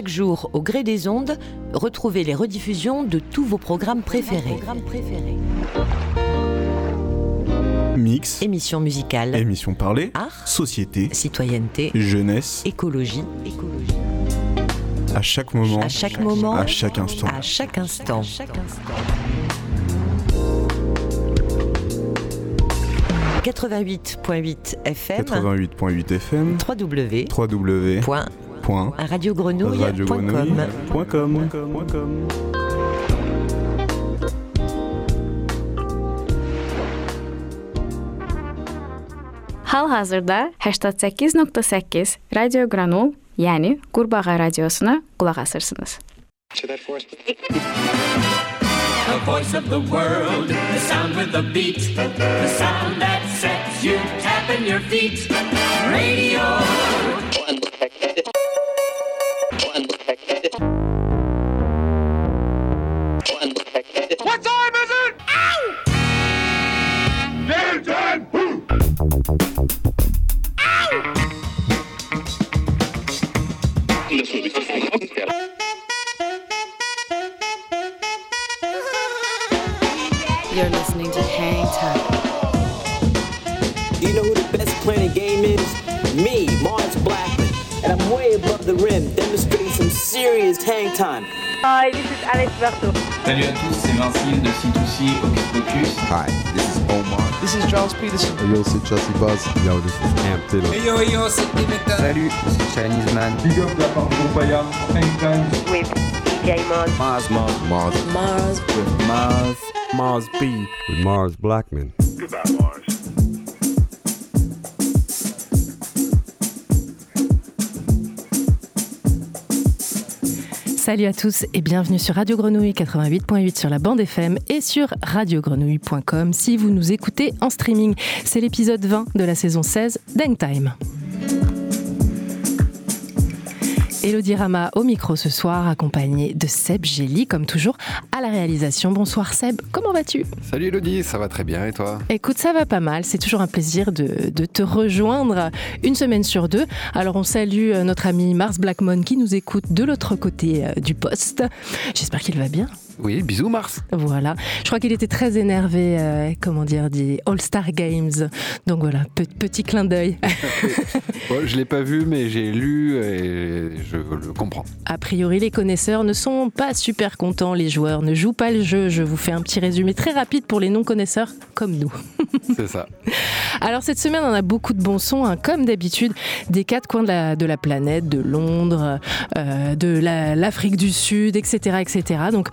Chaque jour, au gré des ondes, retrouvez les rediffusions de tous vos programmes préférés. Mix, Émissions musicales, émission parlée, art, société, citoyenneté, jeunesse, écologie. à chaque moment, À chaque moment, à chaque instant. à chaque instant. 88.8 FM, 88.8 FM, www. www.radiogrenouille.com. radiogrenouille.com. Hal-hazırda 88.8 Radyo Granul yani Qurbağa Radiosuna qulaq asırsınız. The voice of the world, the sound with the beat, the sound that sets you tapping your feet. Radio. What time is it? Ow! Damn time! You're listening to Hang Time. You know who the best playing game is? Me, Mars Blackmon. And I'm way above the rim, demonstrating some serious hang time. Hi, this is Alex Berto. Salut à tous, c'est 20Syl de C2C Hocus Pocus. Hi, this is Omar. This is Charles Peterson. Yo, c'est Chelsea Buzz. Yo, this is Cam Taylor. yo yo, c'est Dimitra. Salut, c'est Chinese Man. Big up la part de Groupaya, Hangtime. With DJ Mars. Mars, Mars, Mars. Mars. With Mars. Mars B. With Mars Blackmon. Salut à tous et bienvenue sur Radio Grenouille 88.8 sur la bande FM et sur radiogrenouille.com si vous nous écoutez en streaming. C'est l'épisode 20 de la saison 16 d'Hangtime. Elodie Rama au micro ce soir, accompagnée de Seb Gély, comme toujours, à la réalisation. Bonsoir Seb, comment vas-tu? Salut Elodie, ça va très bien et toi? Écoute, ça va pas mal. C'est toujours un plaisir de, de te rejoindre une semaine sur deux. Alors, on salue euh, notre ami Mars Blackmon qui nous écoute de l'autre côté euh, du poste. J'espère qu'il va bien. Oui, bisous Mars. Voilà. Je crois qu'il était très énervé, euh, comment dire, des All-Star Games. Donc voilà, pe- petit clin d'œil. Bon, je l'ai pas vu mais j'ai lu et je le comprends. A priori, les connaisseurs ne sont pas super contents. Les joueurs ne jouent pas le jeu. Je vous fais un petit résumé très rapide pour les non-connaisseurs comme nous. C'est ça. Alors cette semaine, on a beaucoup de bons sons, hein, comme d'habitude, des quatre coins de la, de la planète, de Londres, euh, de la- l'Afrique du Sud, etc., etc. Donc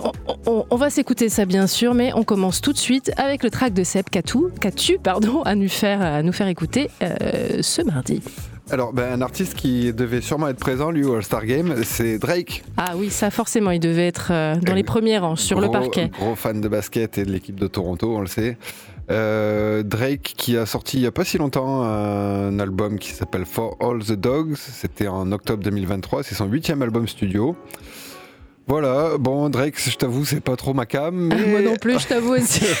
on, on- on va s'écouter ça bien sûr, mais on commence tout de suite avec le track de Seb Katou, Katu, pardon, à nous faire, à nous faire écouter euh, ce mardi. Alors, ben, un artiste qui devait sûrement être présent, lui, au All-Star Game, c'est Drake. Ah oui, ça forcément, il devait être euh, dans les premiers rangs, sur le parquet. Gros fan de basket et de l'équipe de Toronto, on le sait. Euh, Drake qui a sorti il n'y a pas si longtemps un album qui s'appelle For All the Dogs. C'était en octobre 2023. C'est son huitième album studio. Voilà, bon Drake, je t'avoue, c'est pas trop ma cam. Mais... Moi non plus, je t'avoue aussi.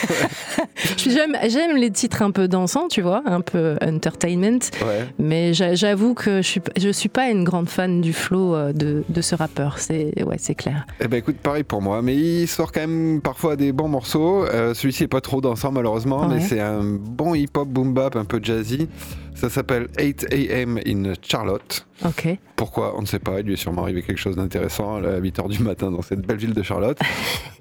J'aime j'aime les titres un peu dansants, tu vois, un peu entertainment. Ouais. Mais j'a- j'avoue que je suis, je suis pas une grande fan du flow euh, de, de ce rappeur. C'est ouais, c'est clair. Eh ben écoute, pareil pour moi, mais il sort quand même parfois des bons morceaux. Euh, Celui-ci est pas trop dansant malheureusement, Ouais. mais c'est un bon hip-hop boom bap un peu jazzy. Ça s'appelle 8 AM in Charlotte. Ok. Pourquoi On ne sait pas. Il lui est sûrement arrivé quelque chose d'intéressant à 8h du matin dans cette belle ville de Charlotte.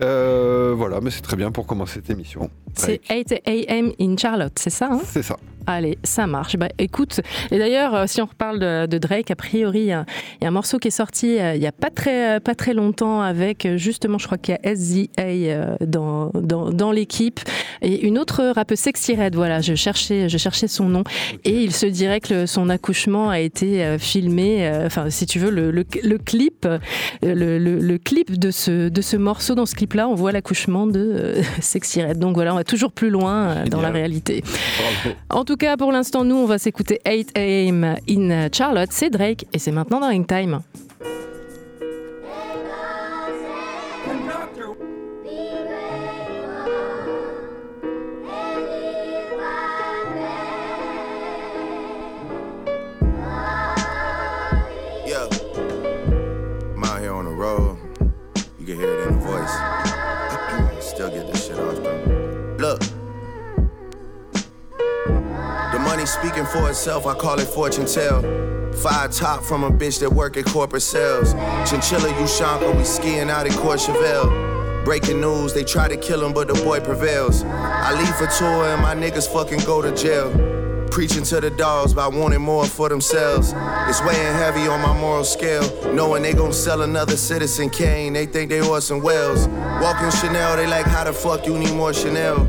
Euh, voilà, mais c'est très bien pour commencer cette émission. C'est 8 a.m. in Charlotte, c'est ça hein? C'est ça. Allez, ça marche. Bah, écoute, et d'ailleurs, euh, si on reparle de, de Drake, a priori, il y, a un morceau qui est sorti euh, il n'y a pas très, pas très longtemps avec, justement, je crois qu'il y a SZA dans, dans, dans l'équipe et une autre rappeuse Sexy Red. Voilà, je cherchais, je cherchais son nom et il se dirait que son accouchement a été euh, filmé, euh, enfin, si tu veux, le, le, le clip, euh, le, le- le clip de ce, de ce morceau, dans ce clip-là, on voit l'accouchement de euh, Sexy Red. Donc voilà, on va toujours plus loin dans la réalité. Bravo. En tout cas, pour l'instant, nous, on va s'écouter 8 AM in Charlotte. C'est Drake et c'est maintenant dans Ring Time. Speaking for itself, I call it fortune tell. Five top from a bitch that work at corporate sales. Chinchilla Ushanka, we skiing out in Courchevel. Breaking news, they try to kill him, but the boy prevails. I leave for tour and my niggas fucking go to jail. Preaching to the dogs about wanting more for themselves. It's weighing heavy on my moral scale. Knowing they gon' sell another Citizen Kane, they think they Orson Welles. Walking Chanel, they like, how the fuck you need more Chanel?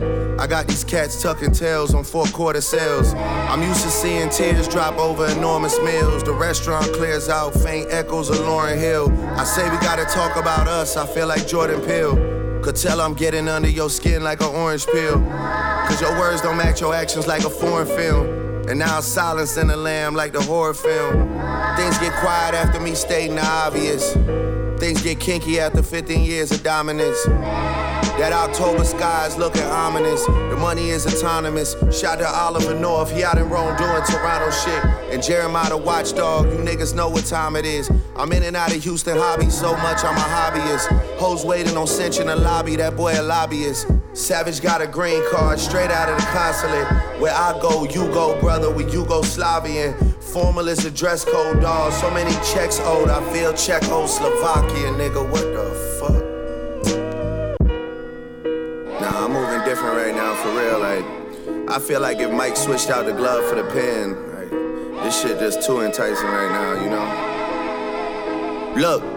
I got these cats tucking tails on four quarter sales. I'm used to seeing tears drop over enormous meals. The restaurant clears out faint echoes of Lauryn Hill. I say we gotta talk about us, I feel like Jordan Peele. Could tell I'm getting under your skin like an orange peel. Cause your words don't match your actions like a foreign film. And now silence in the lamb like the horror film. Things get quiet after me stating the obvious. Things get kinky after 15 years of dominance. That October sky is looking ominous. The money is autonomous. Shout to Oliver North, he out in Rome doing Toronto shit. And Jeremiah the watchdog, you niggas know what time it is. I'm in and out of Houston hobby so much I'm a hobbyist. Hoes waiting on cinch in the lobby, that boy a lobbyist. Savage got a green card straight out of the consulate. Where I go, you go, brother, we Yugoslavian. Formal is a dress code, dog. So many checks owed, I feel Czechoslovakia, nigga. What the fuck? Nah, I'm moving different right now, for real. Like, I feel like if Mike switched out the glove for the pen, like, this shit just too enticing right now, you know? Look.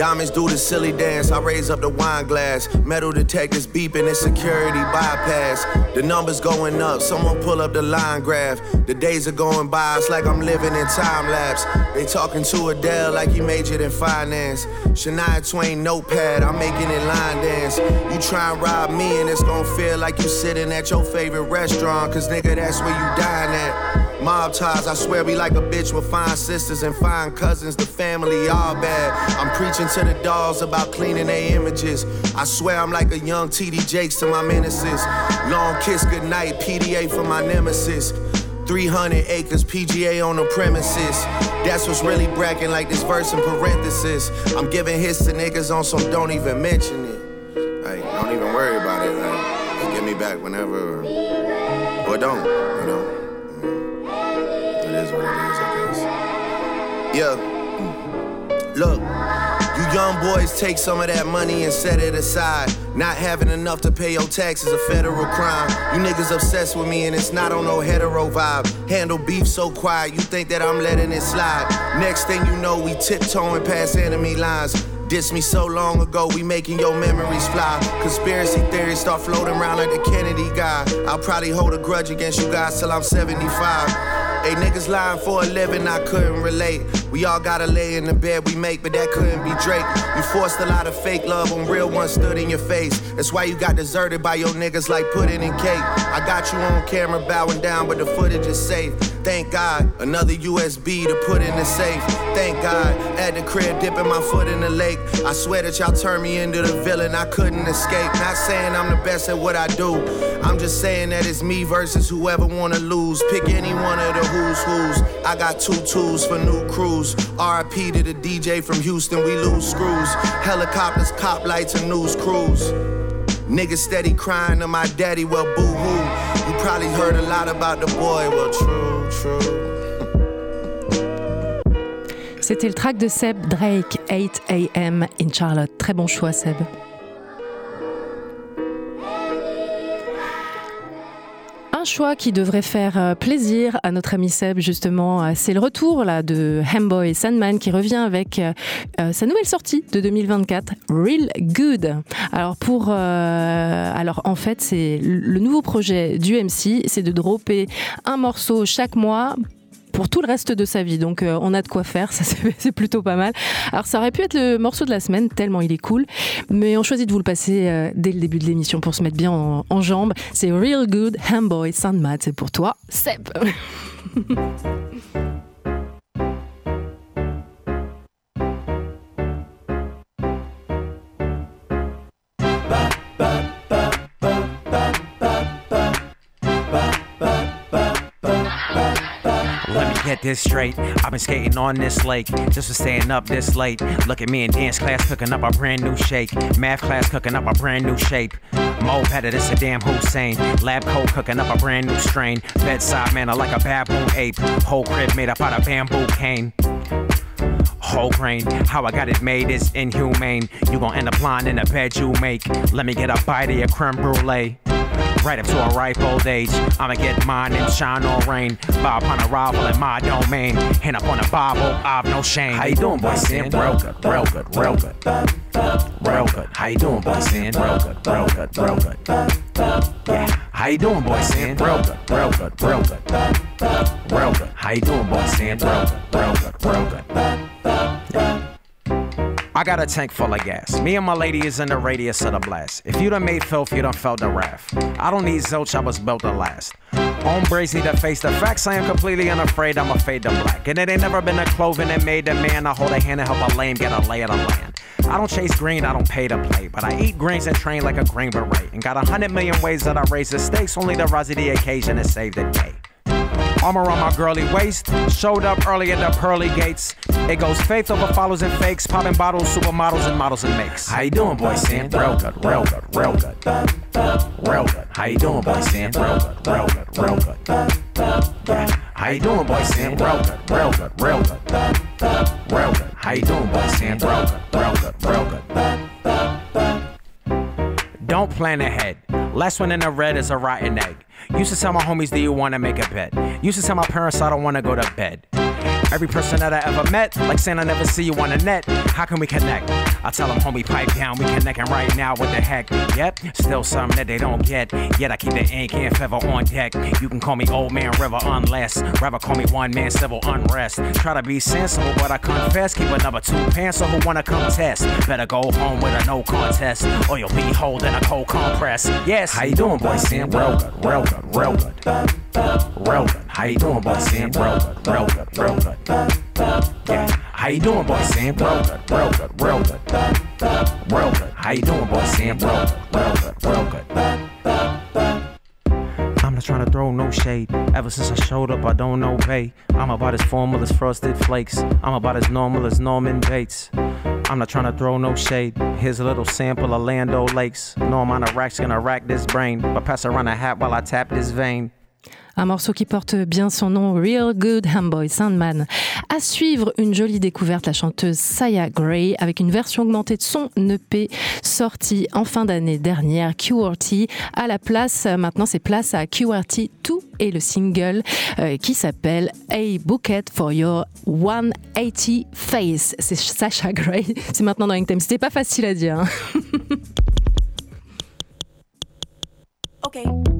Diamonds do the silly dance. I raise up the wine glass. Metal detectors beeping and security bypass. The numbers going up. Someone pull up the line graph. The days are going by. It's like I'm living in time lapse. They talking to Adele like he majored in finance. Shania Twain notepad. I'm making it line dance. You try and rob me and it's gonna feel like you sitting at your favorite restaurant. Cause nigga, that's where you dine at. Mob ties, I swear we like a bitch with fine sisters and fine cousins. The family all bad. I'm preaching to the dolls about cleaning their images. I swear I'm like a young TD Jakes to my menaces. Long kiss goodnight, PDA for my nemesis. 300 acres, PGA on the premises. That's what's really bracking like this verse in parenthesis. I'm giving hits to niggas on some don't even mention it. Like, don't even worry about it. Like, give me back whenever. Or don't, Yeah. Look. You young boys take some of that money and set it aside. Not having enough to pay your taxes a federal crime. You niggas obsessed with me and it's not on no hetero vibe. Handle beef so quiet, you think that I'm letting it slide. Next thing you know, we tiptoeing past enemy lines. Diss me so long ago, we making your memories fly. Conspiracy theories start floating around like the Kennedy guy. I'll probably hold a grudge against you guys till I'm 75. Hey, niggas lying for a living, I couldn't relate. We all gotta lay in the bed we make, but that couldn't be Drake. You forced a lot of fake love when real ones stood in your face. That's why you got deserted by your niggas like pudding and cake. I got you on camera bowing down, but the footage is safe. Thank God, another USB to put in the safe. Thank God, at the crib dipping my foot in the lake. I swear that y'all turned me into the villain, I couldn't escape. Not saying I'm the best at what I do. I'm just saying that it's me versus whoever wanna lose. Pick any one of the who's who's. I got two tools for new crews. RIP to the DJ from Houston, we lose screws. Helicopters, cop lights, and news crews. Niggas steady crying to my daddy, well, boo hoo. You probably heard a lot about the boy, well, true, true. C'était le track de Seb Drake, 8 AM in Charlotte. Très bon choix, Seb. Un choix qui devrait faire euh, plaisir à notre ami Seb, justement, euh, c'est le retour là, de Hamboy Sandman qui revient avec euh, sa nouvelle sortie de 2024, Real Good. Alors, pour, alors en fait, c'est le nouveau projet du MC, c'est de dropper un morceau chaque mois pour tout le reste de sa vie. Donc euh, on a de quoi faire, ça c'est plutôt pas mal. Alors ça aurait pu être le morceau de la semaine, tellement il est cool, mais on choisit de vous le passer euh, dès le début de l'émission pour se mettre bien en, en jambes. C'est Real Good Hamboy Sandmat, c'est pour toi, Seb. this straight. I've been skating on this lake just for staying up this late. Look at me in dance class cooking up a brand new shake. Math class cooking up a brand new shape. Mo better than Saddam Hussein. Lab coat cooking up a brand new strain. Bedside manner like a baboon ape. Whole crib made up out of bamboo cane whole grain. How I got it made is inhumane. You gon' end up blind in the bed you make. Let me get a bite of your creme brulee. Right up to a ripe old age. I'ma get mine and shine on rain. Bob on arrival in my domain. Hand up on the Bible, I've no shame. How you doing, boy? Sin? Real good, real good, real good. Real good. How you doing, boy? Sin? Real good, real good, real good. Yeah. How you doing, boy? Sin? Real good, real good, real good. Real good. How you doing, boy? Sin? Real good, real good, real good. I got a tank full of gas. Me and my lady is in the radius of the blast. If you done made filth, you done felt the wrath. I don't need zilch, I was built to last. Hombres need to face the facts. I am completely unafraid. I'm a fade to black. And it ain't never been a clothing that made a man to hold a hand and help a lame get a lay of the land. I don't chase green, I don't pay to play. But I eat greens and train like a green beret. And got a hundred million ways that I raise the stakes, only to rise to the occasion and save the day. Armor on my girly waist. Showed up early at the pearly gates. It goes faith over follows and fakes. Popping bottles, supermodels, and models and makes. How you doing, boy, Sam? Real good, real good, real good. Real good. How you doing, boy, Sam? Real good, real good, real good. Yeah. How you doing, boy, Sam? Real good, real good, real good. Real good. How you doing, boy, Sam? Real good, real good, real good. Don't plan ahead. Last one in the red is a rotten egg. Used to tell my homies, do you wanna make a bet? Used to tell my parents I don't wanna go to bed. Every person that I ever met, like saying I never see you on the net. How can we connect? I tell them, homie, pipe down, we connecting right now. What the heck? Yep, still something that they don't get. Yet I keep the ink and feather on deck. You can call me Old Man River unless, rather call me One Man Civil Unrest. Try to be sensible, but I confess. Keep a number two pants, who wanna come test. Better go home with a no contest, or you'll be holding a cold compress. Yes, how you doing, boy? Sam? Real good, real good, real good. Real good. How you doing, boy? Sam? Good, real good. Yeah. How you doing, boy? Sam? Real good. Real good. How you doing, boy? Sam? Good, real good. I'm not trying to throw no shade. Ever since I showed up, I don't obey. I'm about as formal as frosted flakes. I'm about as normal as Norman Bates. I'm not trying to throw no shade. Here's a little sample of Land O'Lakes. No amount of racks gonna rack this brain. But pass around a hat while I tap this vein. Un morceau qui porte bien son nom, Real Good Hamboy Sandman. À suivre, une jolie découverte, la chanteuse Saya Gray, avec une version augmentée de son EP sorti en fin d'année dernière, QRT. À la place, maintenant c'est place à QRT 2 et le single euh, qui s'appelle A Bouquet for Your 180 Face. C'est Sasha Gray. C'est maintenant dans Inktem. C'était pas facile à dire. Hein. ok.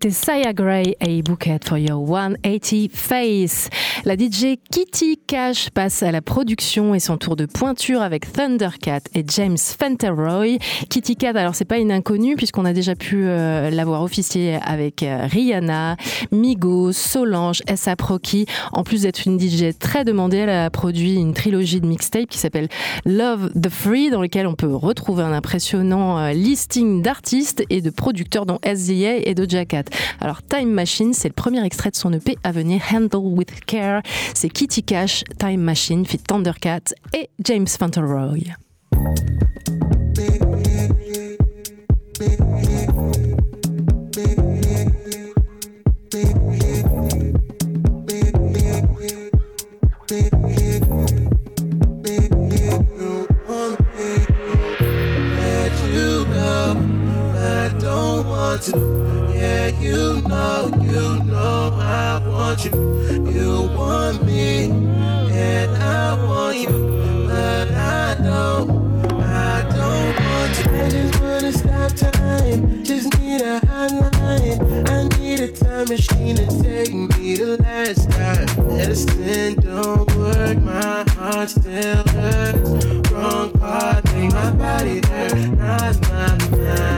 C'était Saya Gray a Bouquet for Your 180 Face. La DJ Kitty Cash passe à la production et son tour de pointure avec Thundercat et James Fenteroy. Kitty Cat, alors c'est pas une inconnue puisqu'on a déjà pu euh, l'avoir officié avec euh, Rihanna, Migos, Solange, S.A. Rocky. En plus d'être une DJ très demandée, elle a produit une trilogie de mixtapes qui s'appelle Love the Free dans lequel on peut retrouver un impressionnant euh, listing d'artistes et de producteurs dont SZA et Doja Cat. Alors Time Machine, c'est le premier extrait de son EP à venir, Handle with Care. C'est Kitty Cash, Time Machine fit Thundercat et James Fauntleroy. Yeah, you know, you know I want you. You want me, and I want you, but I don't. I don't want to. I just wanna stop time. Just need a hotline. I need a time machine to take me to last time. Medicine don't work. My heart still hurts. Wrong part make my body hurt. Not my mind.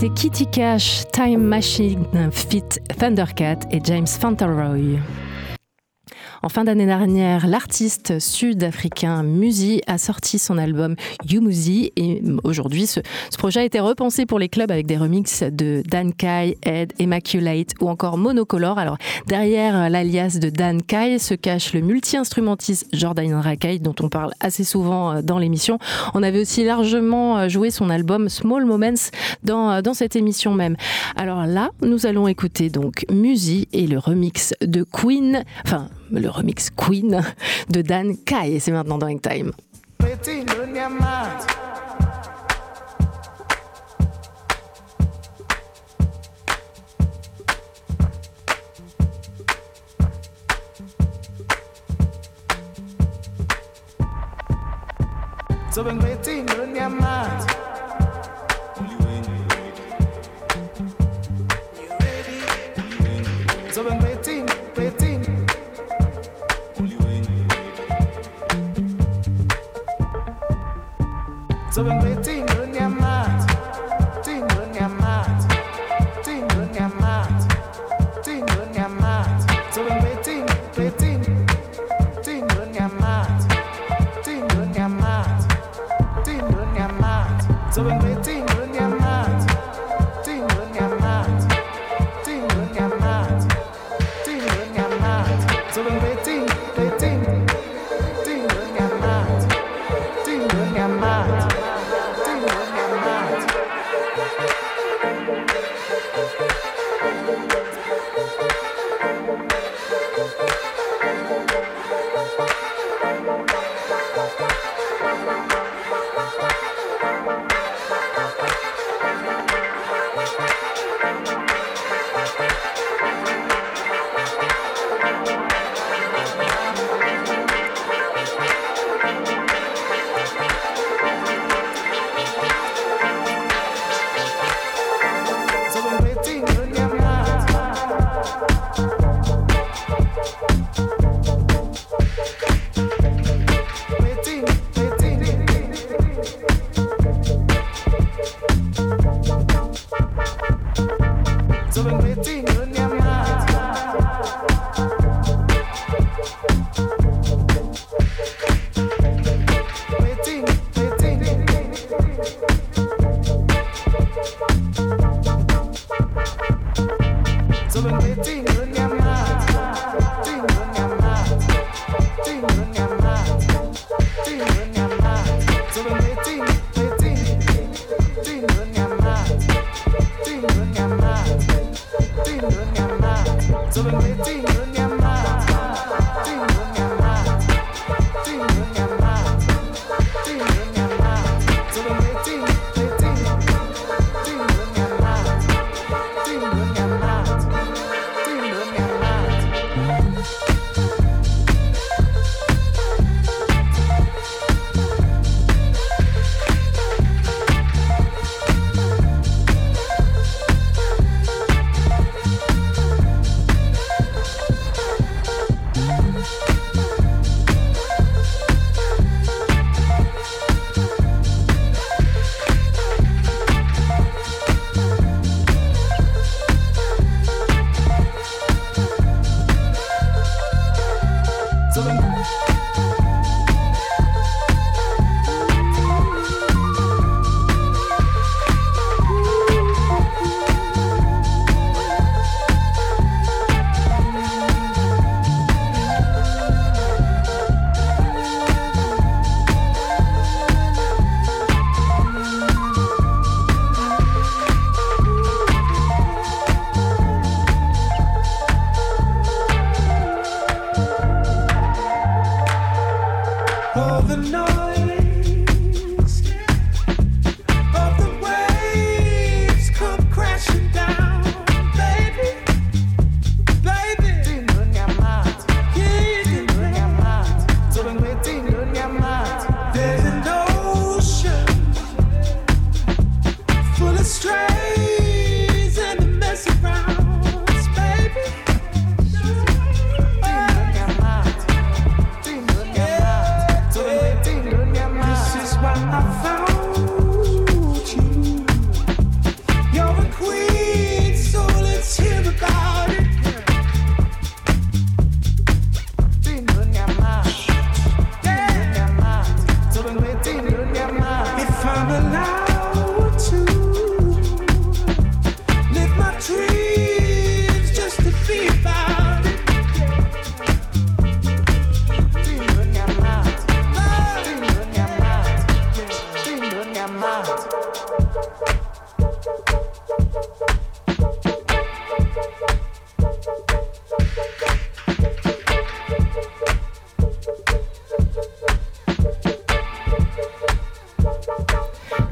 C'était Kitty Cash, Time Machine, Fit Thundercat et James Fauntleroy. En fin d'année dernière, l'artiste sud-africain Musi a sorti son album Yumuzi et aujourd'hui, ce, ce, projet a été repensé pour les clubs avec des remixes de Dan Kai, Ed, Immaculate ou encore Monocolor. Alors derrière l'alias de Dan Kai se cache le multi-instrumentiste Jordan Rakai dont on parle assez souvent euh, dans l'émission. On avait aussi largement euh, joué son album Small Moments dans, euh, dans cette émission même. Alors là, nous allons écouter donc Musi et le remix de Queen, enfin le remix Queen de Dan Kai. C'est maintenant dans Time. So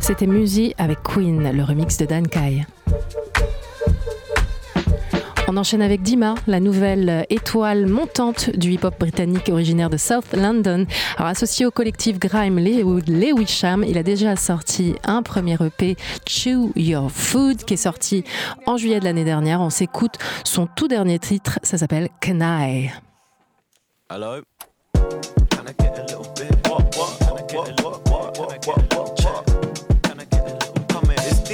C'était Musi avec Queen, le remix de Dan Kai. On enchaîne avec Dima, la nouvelle étoile montante du hip-hop britannique originaire de South London. Associé au collectif Grime Lewisham, il a déjà sorti un premier EP, Chew Your Food, qui est sorti en juillet de l'année dernière. On s'écoute son tout dernier titre, ça s'appelle Can I.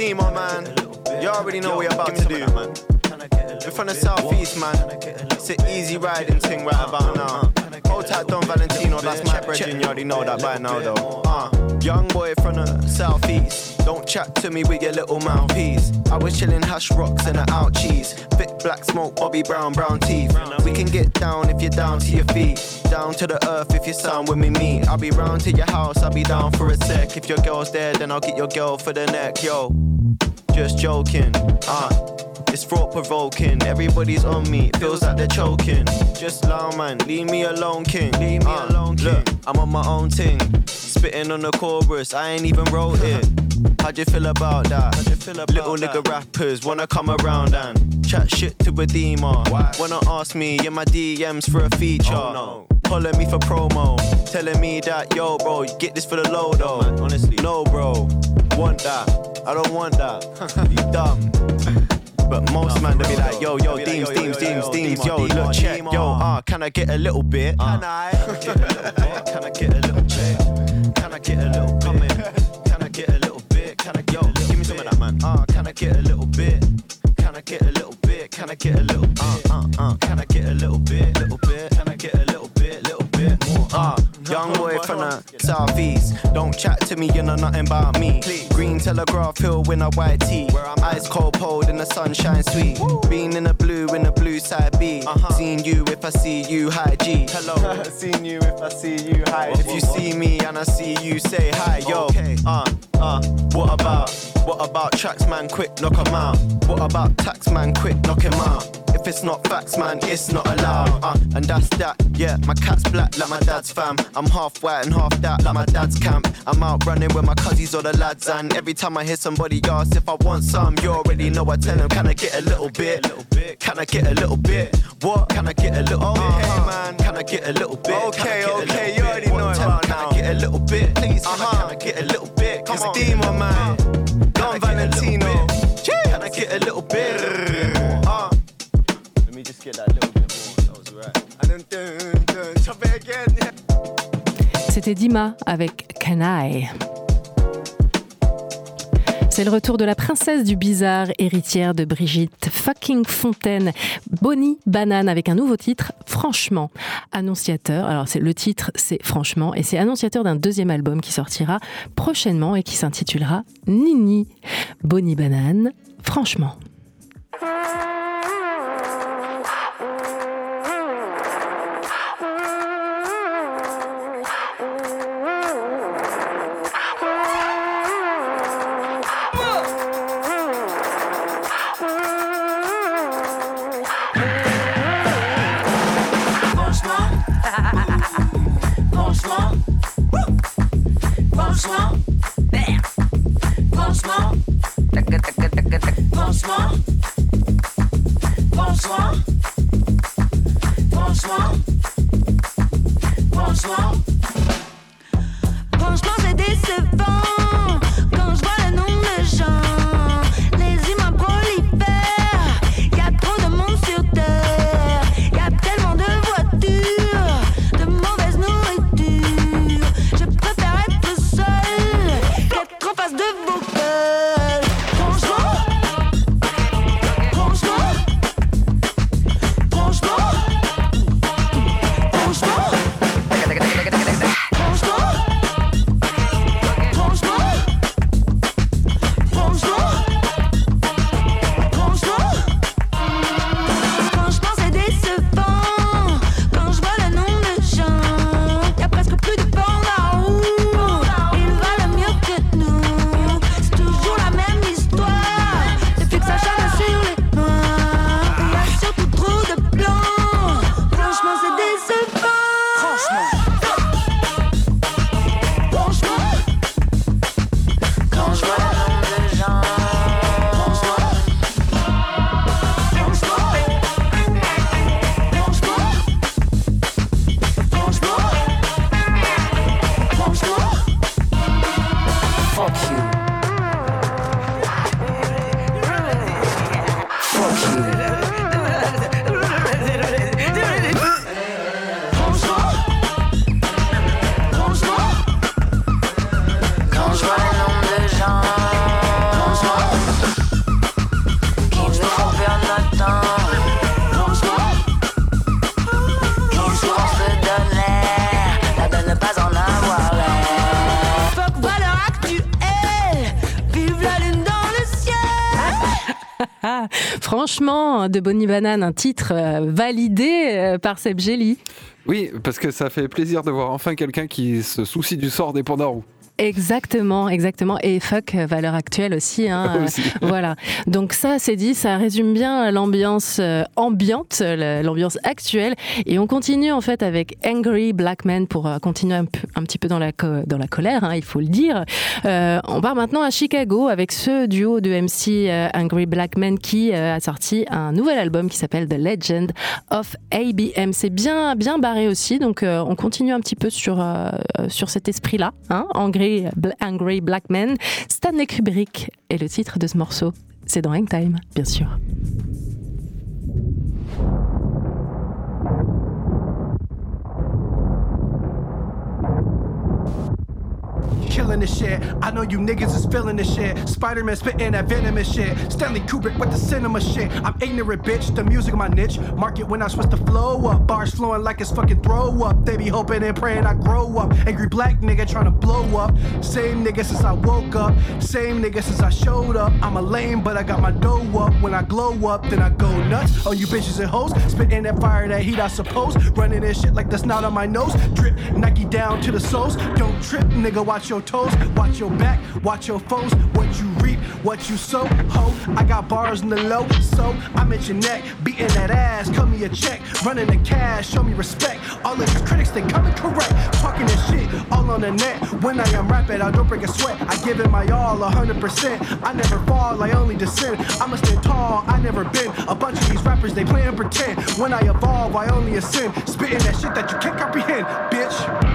It's Deema, man. You already know what we're about to do. We're from the southeast, man. It's an easy riding thing right about now. Hold tight, Don Valentino, that's my brethren. You already know that by now, though. Uh, young boy from the southeast. Don't chat to me with your little mouthpiece. I was chilling hash rocks and a out cheese. Thick black smoke, Bobby Brown, brown teeth. We can get down if you're down to your feet. Down to the earth if you sound with me meet. I'll be round to your house, I'll be down for a sec. If your girl's there, then I'll get your girl for the neck, yo. Just joking, uh. It's thought provoking, everybody's on me, feels like they're choking. Just loud man, leave me alone, king. Leave me uh, alone, king. Look, I'm on my own thing. Spitting on the chorus, I ain't even wrote it. How'd you feel about that? How'd you feel about Little nigga rappers wanna come around and chat shit to a demon. Wanna ask me in my DMs for a feature. Oh, no. Calling me for promo, telling me that yo, bro, you get this for the low though. honestly, no, bro, want that? I don't want that. you dumb. But most man they be like, yo, yo, deems, deems, deems, deems, yo, look, check, yo, ah, can I get a little bit? Can I? Can I get a little check? To me, you know nothing about me. Green Telegraph Hill in a white tee. Ice cold cold in the sunshine sweet. Being in the blue in the blue side B. Seen you if I see you, hi G. Hello. Seen you if I see you, hi. If you see me and I see you, say hi, yo. Uh, uh. What about? What about tracks, man? Quick, knock 'em out. What about tax, man? Quick, knock him out. If it's not facts, man, it's not allowed. Uh, and that's that. Yeah, my cat's black like my dad's fam. I'm half white and half that like my dad's camp. I'm out running with my cousins or the lads, and every time I hear somebody ask if I want some, you already know I tell them, can I get a little bit? Can I get a little bit? What? Can I get a little bit? Hey man, can I get a little bit? Okay, okay, you already know it right now. Can I get a little bit? Please, uh-huh. can I get a little bit? Come Cause Deema, man. Don Valentino. Can I get a little bit? C'était Dima avec Can. C'est le retour de la princesse du bizarre, héritière de Brigitte fucking Fontaine, Bonnie Banane, avec un nouveau titre, Franchement, annonciateur. Alors, c'est le titre, c'est Franchement, et c'est annonciateur d'un deuxième album qui sortira prochainement et qui s'intitulera Nini. Bonnie Banane, Franchement. Bonsoir. Bonsoir. Franchement, de Bonnie Banane, un titre euh, validé euh, par Seb Gelli. Oui, parce que ça fait plaisir de voir enfin quelqu'un qui se soucie du sort des pandarous. Exactement, exactement. Et fuck, euh, valeur actuelle aussi. Hein. Aussi. voilà. Donc ça, c'est dit, ça résume bien l'ambiance euh, ambiante, la- l'ambiance actuelle. Et on continue en fait avec Angry Black Man pour euh, continuer un, peu- un petit peu dans la, dans la colère, hein, il faut le dire. Euh, on part maintenant à Chicago avec ce duo de MC euh, Angry Black Man qui euh, a sorti un nouvel album qui s'appelle The Legend of ABM. C'est bien, bien barré aussi, donc euh, on continue un petit peu sur, euh, sur cet esprit-là. Hein, Angry, Angry Black Man. Stanley Kubrick est le titre de ce morceau. C'est dans Hang Time, bien sûr. Killing this shit. I know you niggas is feeling this shit. Spider Man spitting that venomous shit. Stanley Kubrick with the cinema shit. I'm ignorant, bitch. The music my niche. Market when I switch the flow up. Bars flowing like it's fucking throw up. They be hoping and praying I grow up. Angry black nigga trying to blow up. Same nigga since I woke up. Same nigga since I showed up. I'm a lame, but I got my dough up. When I glow up, then I go nuts. On you bitches and hoes. Spitting that fire, that heat, I suppose. Running this shit like the snot on my nose. Drip Nike down to the soles. Don't trip, nigga. Watch your toes. Watch your back. Watch your foes. What you reap, what you sow. Ho, I got bars in the low. So I'm at your neck. Beating that ass. Cut me a check. Running the cash. Show me respect. All of these critics, they coming correct. Talking this shit all on the net. When I am rapping, I don't break a sweat. I give it my all, 100%. I never fall, I only descend. I'ma stand tall, I never been. A bunch of these rappers, they play and pretend. When I evolve, I only ascend. Spitting that shit that you can't comprehend, bitch.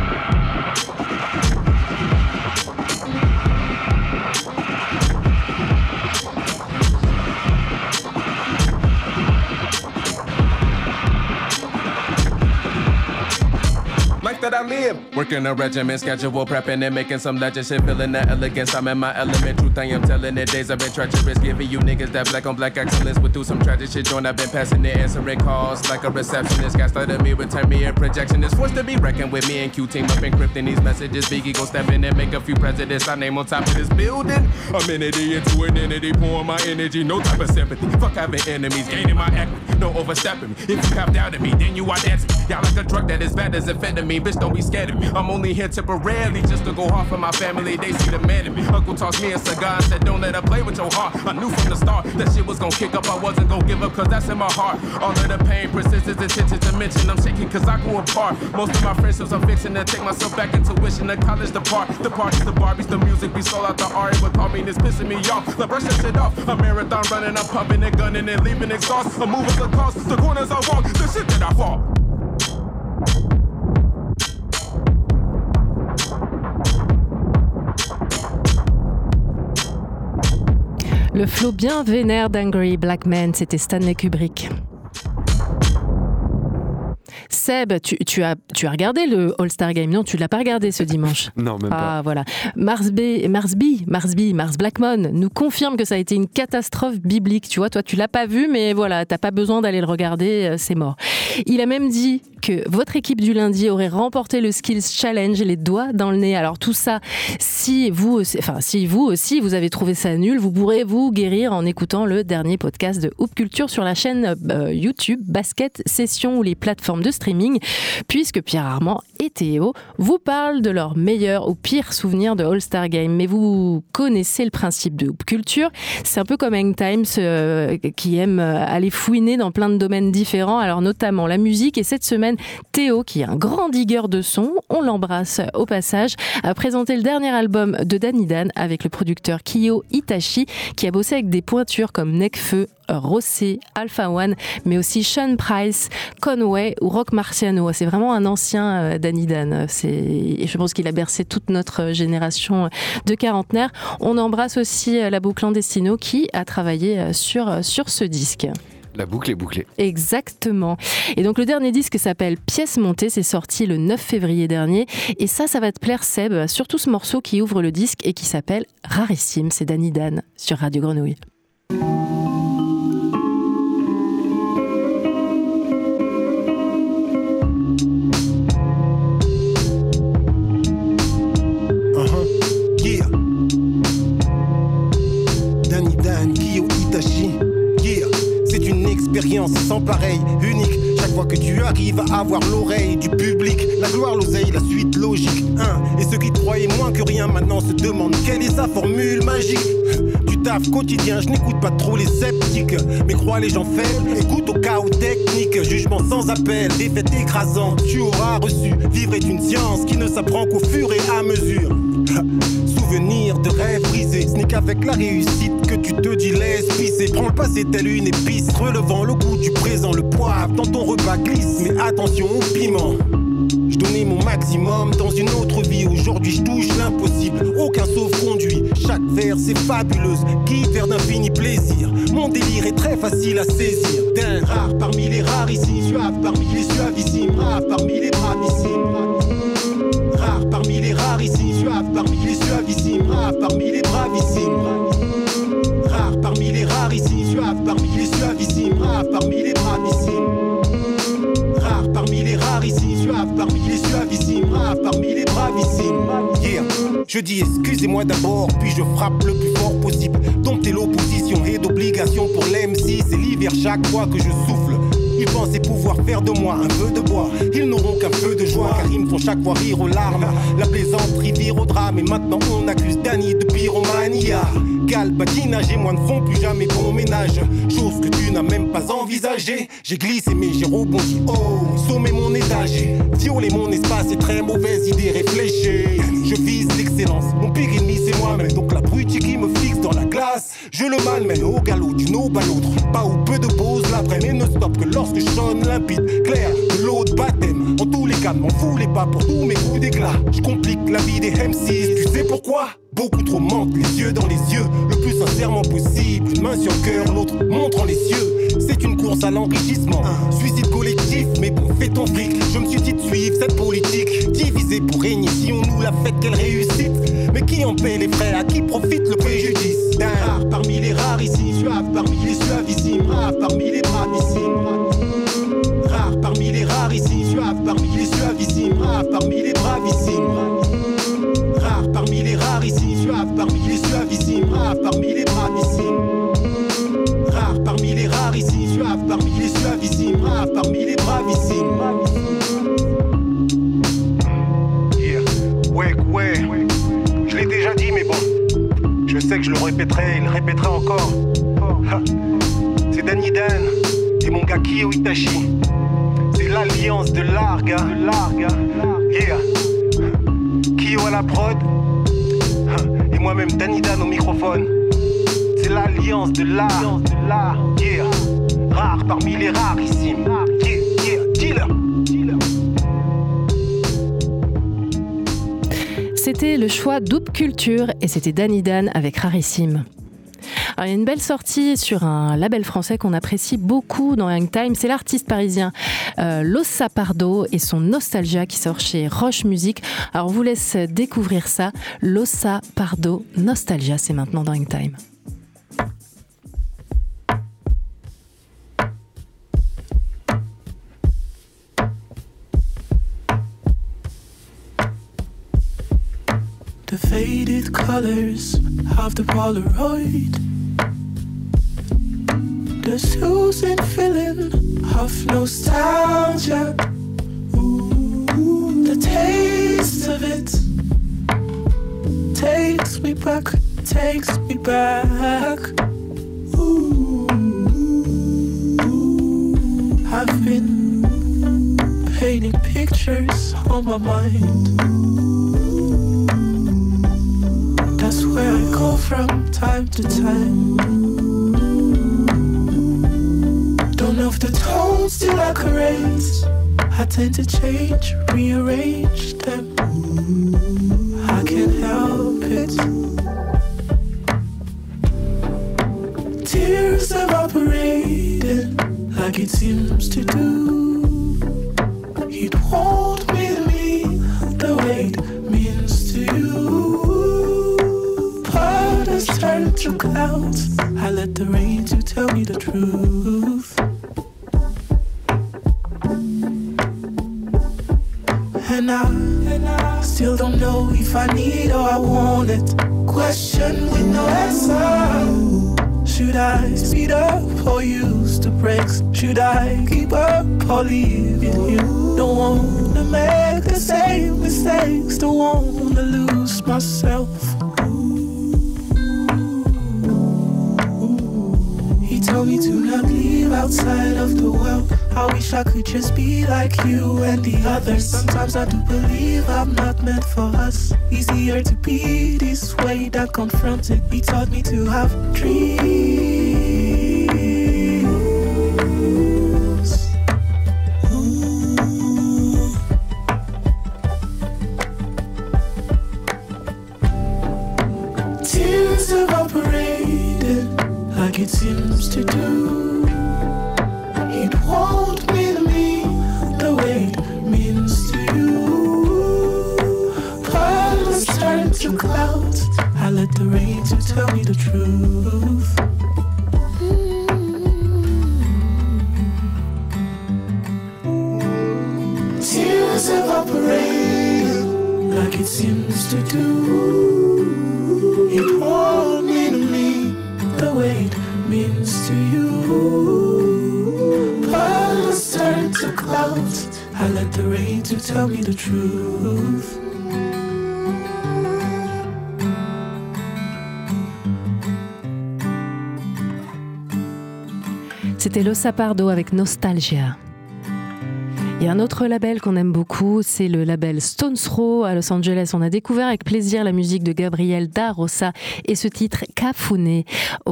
That I live. Working a regimen, schedule prepping and making some legend shit. Feeling the elegance, I'm in my element. Truth, I am telling it. Days I've been treacherous, giving you niggas that black on black excellence. But through some tragic shit, joint, I've been passing it, answering calls like a receptionist. Gaslighting me, return me, and projection forced to be reckoned with me and Q team up encrypting these messages. Biggie gon' step in and make a few presidents. I name on top of this building. I'm entity into an entity, pouring my energy, no type of sympathy. Fuck having enemies, gaining my equity, no overstepping me. If you have doubted me, then you are dancing. Y'all like a drug that is bad as amphetamine, bitch, don't be scared of me. I'm only here temporarily just to go hard for my family. They see the man in me. Uncle tossed me a cigar and said, Don't let her play with your heart. I knew from the start that shit was gonna kick up. I wasn't gonna give up, cause that's in my heart. All of the pain, persistence, attention to mention. I'm shaking cause I grew apart. Most of my friendships are fixing to take myself back into wishing the college depart. The parties, the Barbies, the music, we sold out the Ari, but call me this pissing me off. Like brush that shit off. A marathon running, I'm pumping and gunning and leaving exhaust. I'm moving the cost, the corners I walk, the shit that I fall. Le flow bien vénère d'Angry Black Man, c'était Stanley Kubrick. Seb, tu, tu as, tu as regardé le All-Star Game? Non, tu l'as pas regardé ce dimanche. Non, même pas. Ah, voilà. Marsby, Marsby, Marsby, Mars Blackmon nous confirme que ça a été une catastrophe biblique. Tu vois, toi, tu l'as pas vu, mais voilà, t'as pas besoin d'aller le regarder, euh, c'est mort. Il a même dit que votre équipe du lundi aurait remporté le Skills Challenge, les doigts dans le nez. Alors tout ça, si vous, aussi, enfin si vous aussi vous avez trouvé ça nul, vous pourrez vous guérir en écoutant le dernier podcast de Hoop Culture sur la chaîne euh, YouTube Basket Session ou les plateformes de streaming, puisque Pierre Armand et Théo vous parlent de leurs meilleurs ou pires souvenirs de All-Star Game. Mais vous connaissez le principe de Hoop Culture, c'est un peu comme Hang Times euh, qui aime euh, aller fouiner dans plein de domaines différents, alors notamment la musique. Et cette semaine, Théo, qui est un grand digueur de son, on l'embrasse au passage, a présenté le dernier album de Danny Dan avec le producteur Kiyo Itachi, qui a bossé avec des pointures comme Necfeu, Rossé, Alpha One, mais aussi Sean Price, Conway ou Rock Marciano. C'est vraiment un ancien euh, Danny Dan. Et je pense qu'il a bercé toute notre génération de quarantenaires. On embrasse aussi euh, la boucle Clandestino qui a travaillé euh, sur, sur ce disque. La boucle est bouclée. Exactement. Et donc le dernier disque s'appelle Pièce montée, c'est sorti le 9 février dernier. Et ça, ça va te plaire Seb, surtout ce morceau qui ouvre le disque et qui s'appelle Rarissime, c'est Danny Dan sur Radio Grenouille. Ambiance sans pareil, unique. Chaque fois que tu arrives à avoir l'oreille du public, la gloire, l'oseille, la suite logique. Hein. Et ceux qui croyaient moins que rien maintenant se demandent quelle est sa formule magique? Du taf quotidien, je n'écoute pas trop les sceptiques. Mais crois les gens faibles, écoute au chaos technique. Jugement sans appel, défaite écrasante. Tu auras reçu. Vivre est une science qui ne s'apprend qu'au fur et à mesure. Qu'avec la réussite que tu te dis laisse pisser. Prends le passé tel une épice, relevant le goût du présent, le poivre dans ton repas glisse. Mais attention au piment. Je donnais mon maximum dans une autre vie. Aujourd'hui, je touche l'impossible. Aucun sauf-conduit. Chaque vers, c'est fabuleuse. Qui vers d'infini plaisir. Mon délire est très facile à saisir. D'un rare parmi les rares ici. Suave parmi les suavissimes. Rare parmi les bravissimes. Rare parmi les rares ici. Suave parmi les suavissimes. Parmi les bravissimes. Rare parmi les rares ici. Suave parmi les suavissimes. Rare parmi les bravissimes. Rare parmi les rares ici, suave parmi les suavissimes, rare parmi les bravissimes. Yeah. Je dis excusez-moi d'abord, puis je frappe le plus fort possible. Dompter l'opposition et d'obligation pour l'MC, c'est l'hiver chaque fois que je souffle. Ils pensaient pouvoir faire de moi un feu de bois. Ils n'auront qu'un feu de joie, car ils me font chaque fois rire aux larmes. La plaisanterie vire au drame, et maintenant on accuse Danny de pyromania. Cal, patinage et moi ne font plus jamais bon ménage. Chose que tu n'as même pas envisagée. J'ai glissé, mais j'ai rebondi. Oh, sommet mon étage. Violer mon espace est très mauvaise idée réfléchie. Je vise l'excellence. Mon pire ennemi, c'est moi-même. Donc la brute qui me fixe dans la glace. Je le malmène au galop d'une aube à l'autre. Pas ou peu de pause, l'après, mais ne stop que lorsque je sonne limpide, clair, de baptême. En tous les cas, m'en fous pas pour tous mes coups d'éclat. Je complique la vie des M6. Tu sais pourquoi? Beaucoup trop mentent, les yeux dans les yeux, le plus sincèrement possible. Une main sur cœur, l'autre montrant les cieux. C'est une course à l'enrichissement, suicide collectif, mais bon, fais ton fric. Je me suis dit de suivre cette politique, divisée pour régner. Si on nous la fait, quelle réussite? Mais qui en paie les frais, à qui profite le préjudice? Parmi les rares ici, suave parmi les suavissimes, rare parmi les bravissimes. Rare sais que je le répéterai, il le répétera encore. C'est Danny Dan et mon gars Kyo Itachi. C'est l'alliance de Larga, Larga, yeah. Kyo à la prod et moi-même Danny Dan au microphone. C'est l'alliance de l'art, yeah. Rare parmi les rarissimes, yeah, C'était le choix Double Culture et c'était Danny Dan avec Rarissime. Alors, il y a une belle sortie sur un label français qu'on apprécie beaucoup dans Young Time. C'est l'artiste parisien euh, Pardo et son Nostalgia qui sort chez Roche Music. Alors, on vous laisse découvrir ça. Lossa Pardo, Nostalgia, c'est maintenant dans Young Time. Faded colors of the Polaroid. The soothing feeling of nostalgia. Ooh, the taste of it takes me back, takes me back. Ooh, I've been painting pictures on my mind. From time to time. Don't know if the tones still accurate. I tend to change, rearrange them. I can't help it. Tears evaporating like it seems to do. Clouds. I let the rain to tell me the truth. And I still don't know if I need or I want it. Question with no answer. Should I speed up or use the brakes? Should I keep up or leave it here? Don't wanna make the same mistakes. Don't wanna lose myself. I could just be like you and the others. Sometimes I do believe I'm not meant for us. Easier to be this way than confronted. He taught me to have dreams. Tears evaporate like it seems to do. It won't mean to me the way it means to you. Colors turn to clouds. I let the rain to tell me the truth. C'était Los Sapardo avec Nostalgia. Il y a un autre label qu'on aime beaucoup, c'est le label Stones Throw à Los Angeles. On a découvert avec plaisir la musique de Gabriel Da Rosa et ce titre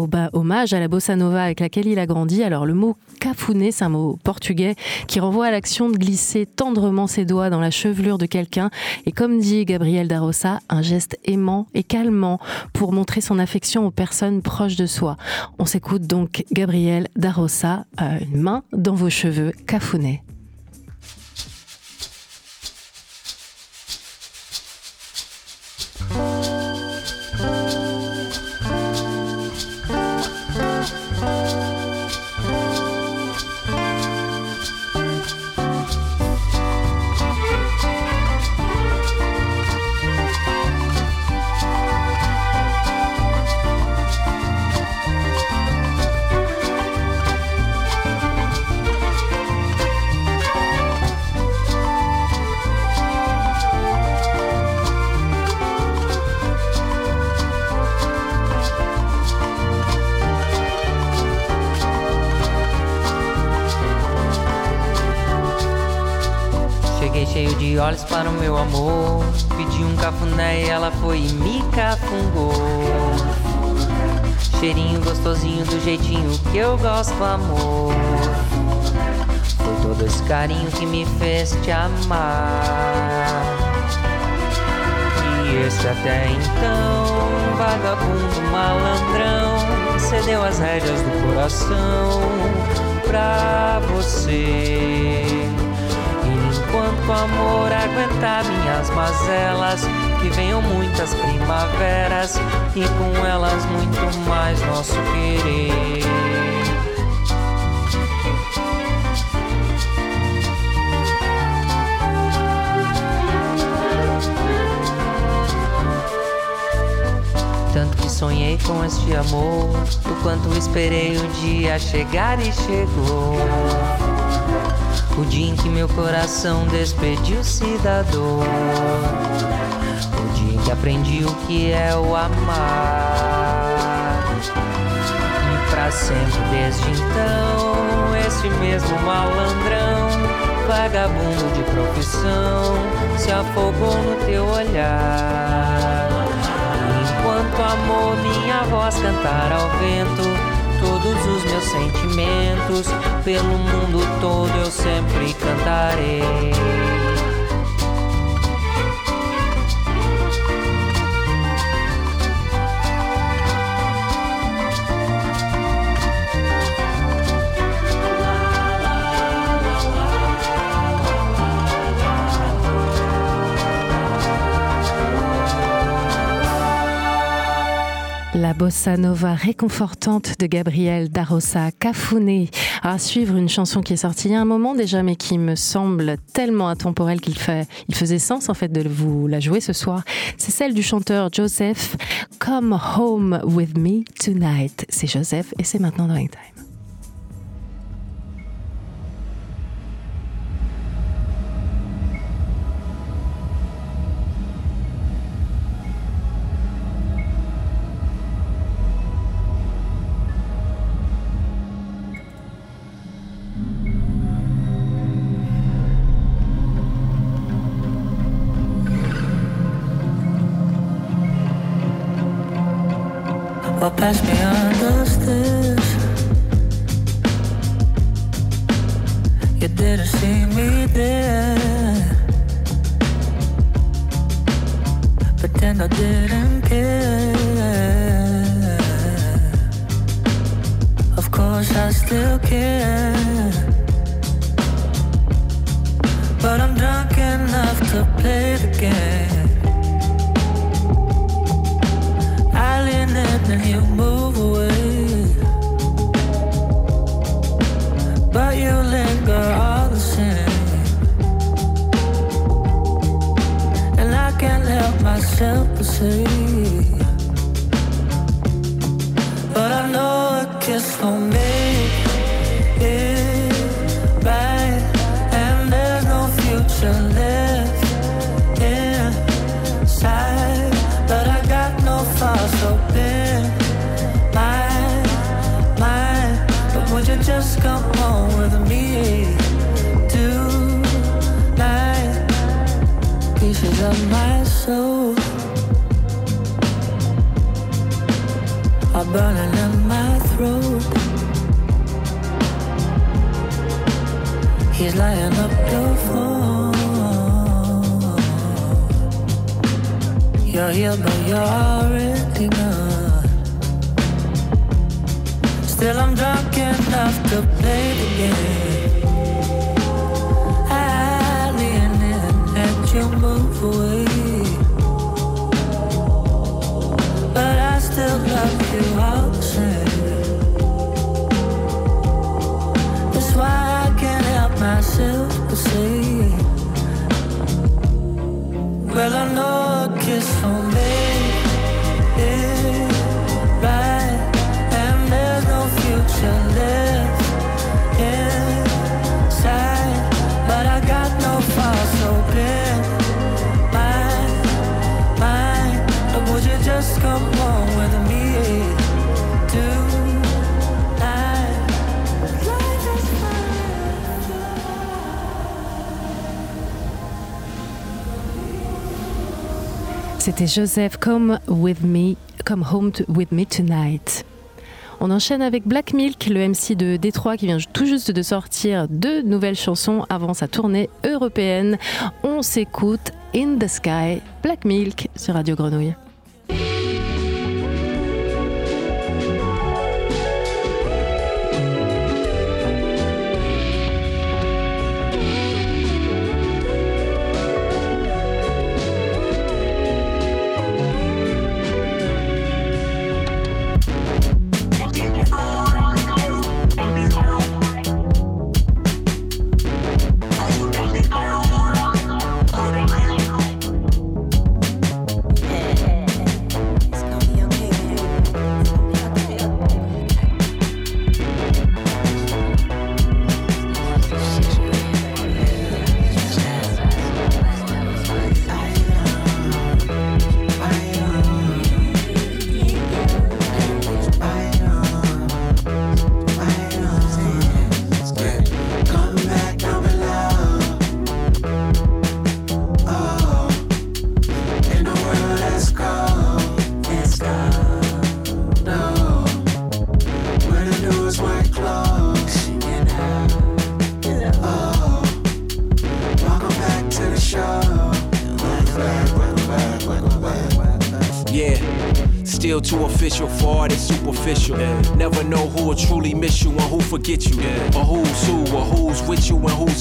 bas hommage à la bossa nova avec laquelle il a grandi. Alors le mot Cafune, c'est un mot portugais qui renvoie à l'action de glisser tendrement ses doigts dans la chevelure de quelqu'un et comme dit Gabriel Da Rosa, un geste aimant et calmant pour montrer son affection aux personnes proches de soi. On s'écoute donc Gabriel Da Rosa, euh, une main dans vos cheveux, Cafune. Cheirinho gostosinho do jeitinho que eu gosto, amor. Foi todo esse carinho que me fez te amar. E esse até então, vagabundo malandrão, cedeu as rédeas do coração pra você. E enquanto o amor aguentar minhas mazelas, que venham muitas primaveras e com elas muito mais nosso querer. Tanto que sonhei com este amor, o quanto esperei o dia chegar e chegou. O dia em que meu coração despediu-se da dor. Aprendi o que é o amar. E pra sempre desde então, esse mesmo malandrão, vagabundo de profissão, se afogou no teu olhar. Enquanto amor, minha voz cantar ao vento todos os meus sentimentos, pelo mundo todo eu sempre cantarei. La bossa nova réconfortante de Gabriel Darosa Cafuné. À suivre une chanson qui est sortie il y a un moment déjà, mais qui me semble tellement intemporelle qu'il fait, il faisait sens en fait de vous la jouer ce soir. C'est celle du chanteur Joseph. Come home with me tonight. C'est Joseph et c'est maintenant dans Hangtime. He's lying up your phone. You're here, but you're already gone. Still, I'm drunk enough to play the game. I lean in you move away. But I still love you all a kiss C'était Joseph, Come with me, Come home with me tonight. On enchaîne avec Black Milk, le MC de Détroit qui vient tout juste de sortir deux nouvelles chansons avant sa tournée européenne. On s'écoute In the Sky, Black Milk sur Radio Grenouille.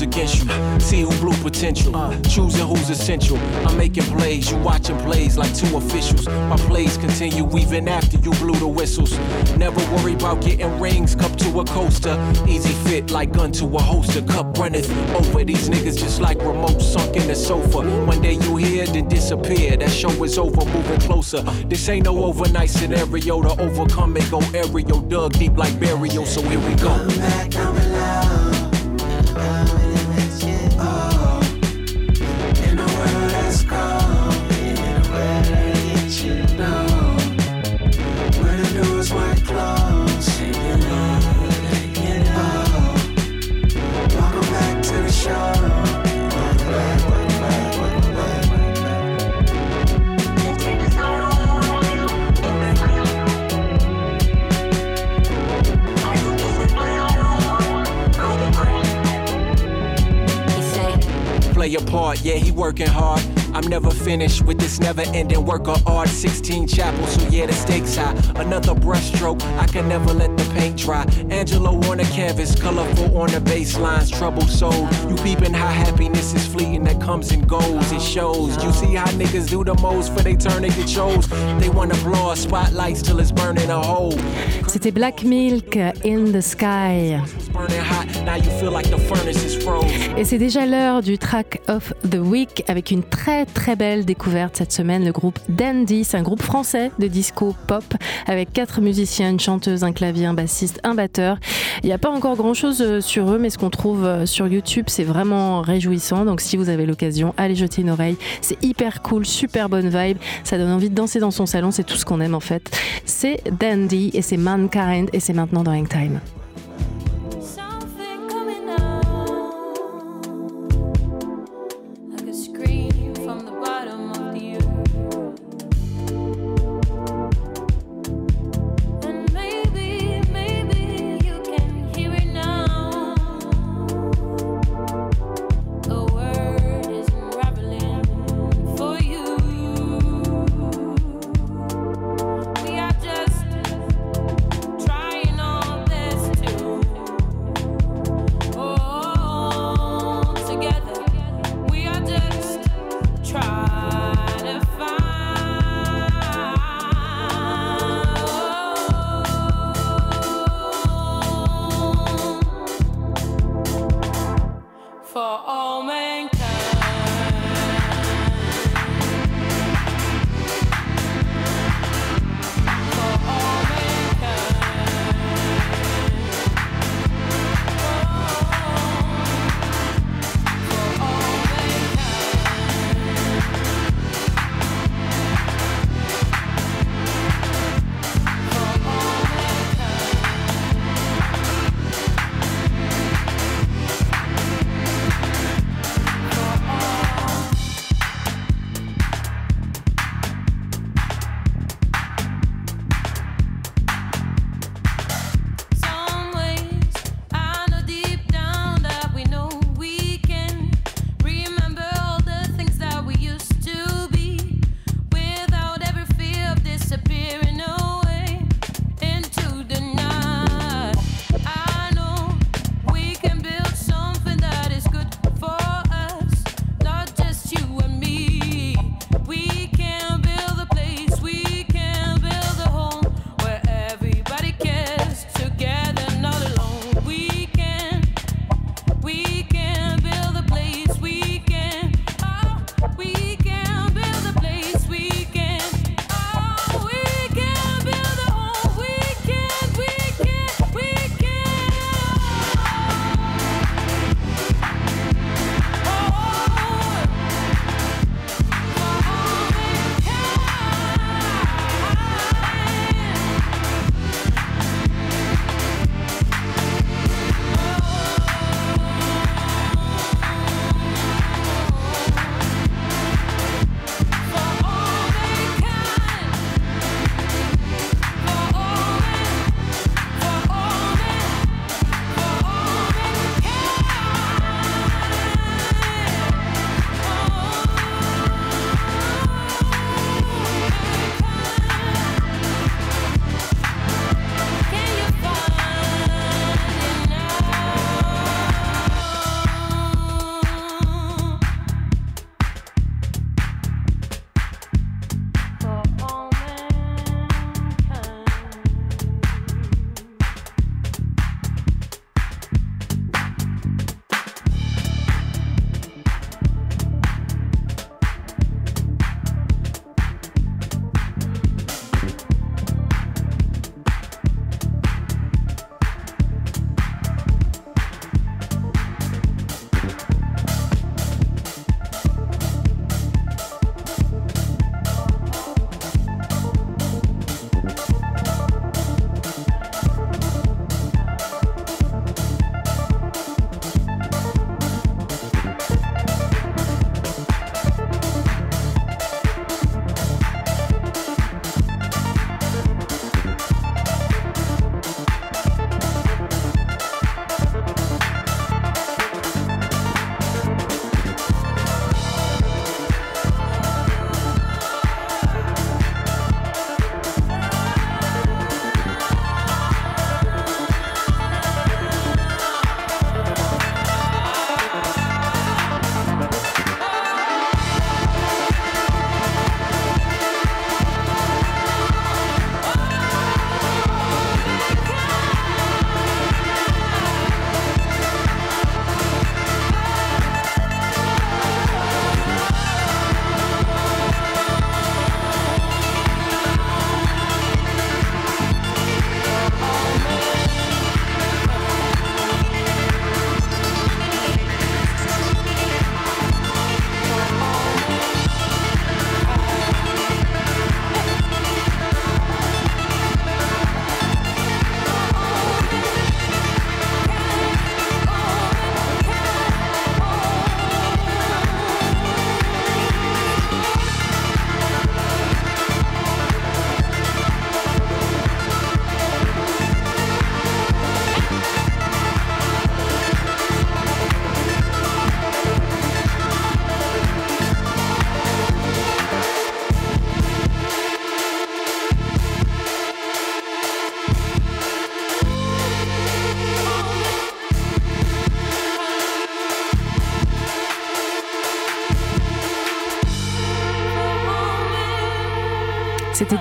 Against you. See who blew potential, uh, choosing who's essential. I'm making plays, you watching plays like two officials. My plays continue even after you blew the whistles. Never worry about getting rings, cup to a coaster. Easy fit like gun to a holster. Cup runneth over these niggas just like remote sunk in the sofa. One day you here, then disappear. That show is over, moving closer. This ain't no overnight scenario to overcome it. Go aerial, dug deep like burial. So here we go. Play your part, yeah, he working hard. I'm never finished with this never ending work of art. 16 chapels, so yeah, the stakes high. Another brushstroke, I can never let the paint dry. Angelo on the canvas, colorful on the baselines, trouble soul. You peeping how happiness is fleeting that comes and goes. It shows. You see how niggas do the most for they turn they get chose. They wanna blow our spotlights till it's burning a hole. C'était Black Milk in the Sky. Burning hot, now you feel like the furnace is froze. Et c'est déjà l'heure du track of the week avec une très très belle découverte cette semaine, le groupe Dandy. C'est un groupe français de disco pop avec quatre musiciens, une chanteuse, un clavier, un bassiste, un batteur. Il n'y a pas encore grand chose sur eux, mais ce qu'on trouve euh, sur YouTube, c'est vraiment réjouissant. Donc si vous avez l'occasion, allez jeter une oreille. C'est hyper cool, super bonne vibe. Ça donne envie de danser dans son salon, c'est tout ce qu'on aime en fait. C'est Dandy et c'est Mankind et c'est maintenant dans. Like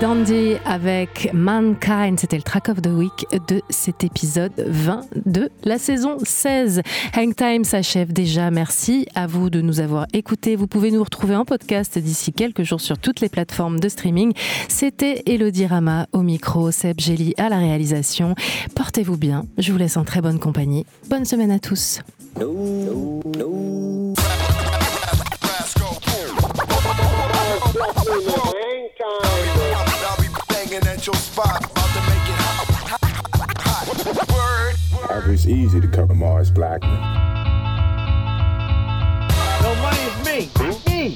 Dandy avec Mankind. C'était le track of the week de cet épisode 20 de la saison 16. Hang Time s'achève déjà. Merci à vous de nous avoir écoutés. Vous pouvez nous retrouver en podcast d'ici quelques jours sur toutes les plateformes de streaming. C'était Elodie Rama au micro, Seb Gély à la réalisation. Portez-vous bien. Je vous laisse en très bonne compagnie. Bonne semaine à tous. It's easy to cover Mars Blackmon. No money is me. Me.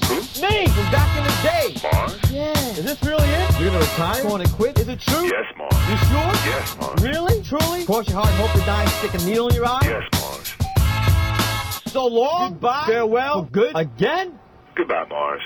Me from back in the day. Mars? Yeah. Is this really it? You're gonna retire? Going to quit? Is it true? Yes, Mars. You sure? Yes, Mars. Really? Truly? Cross your heart and hope to die and stick a needle in your eye? Yes, Mars. So long. Goodbye. Farewell. For good. Again? Goodbye, Mars.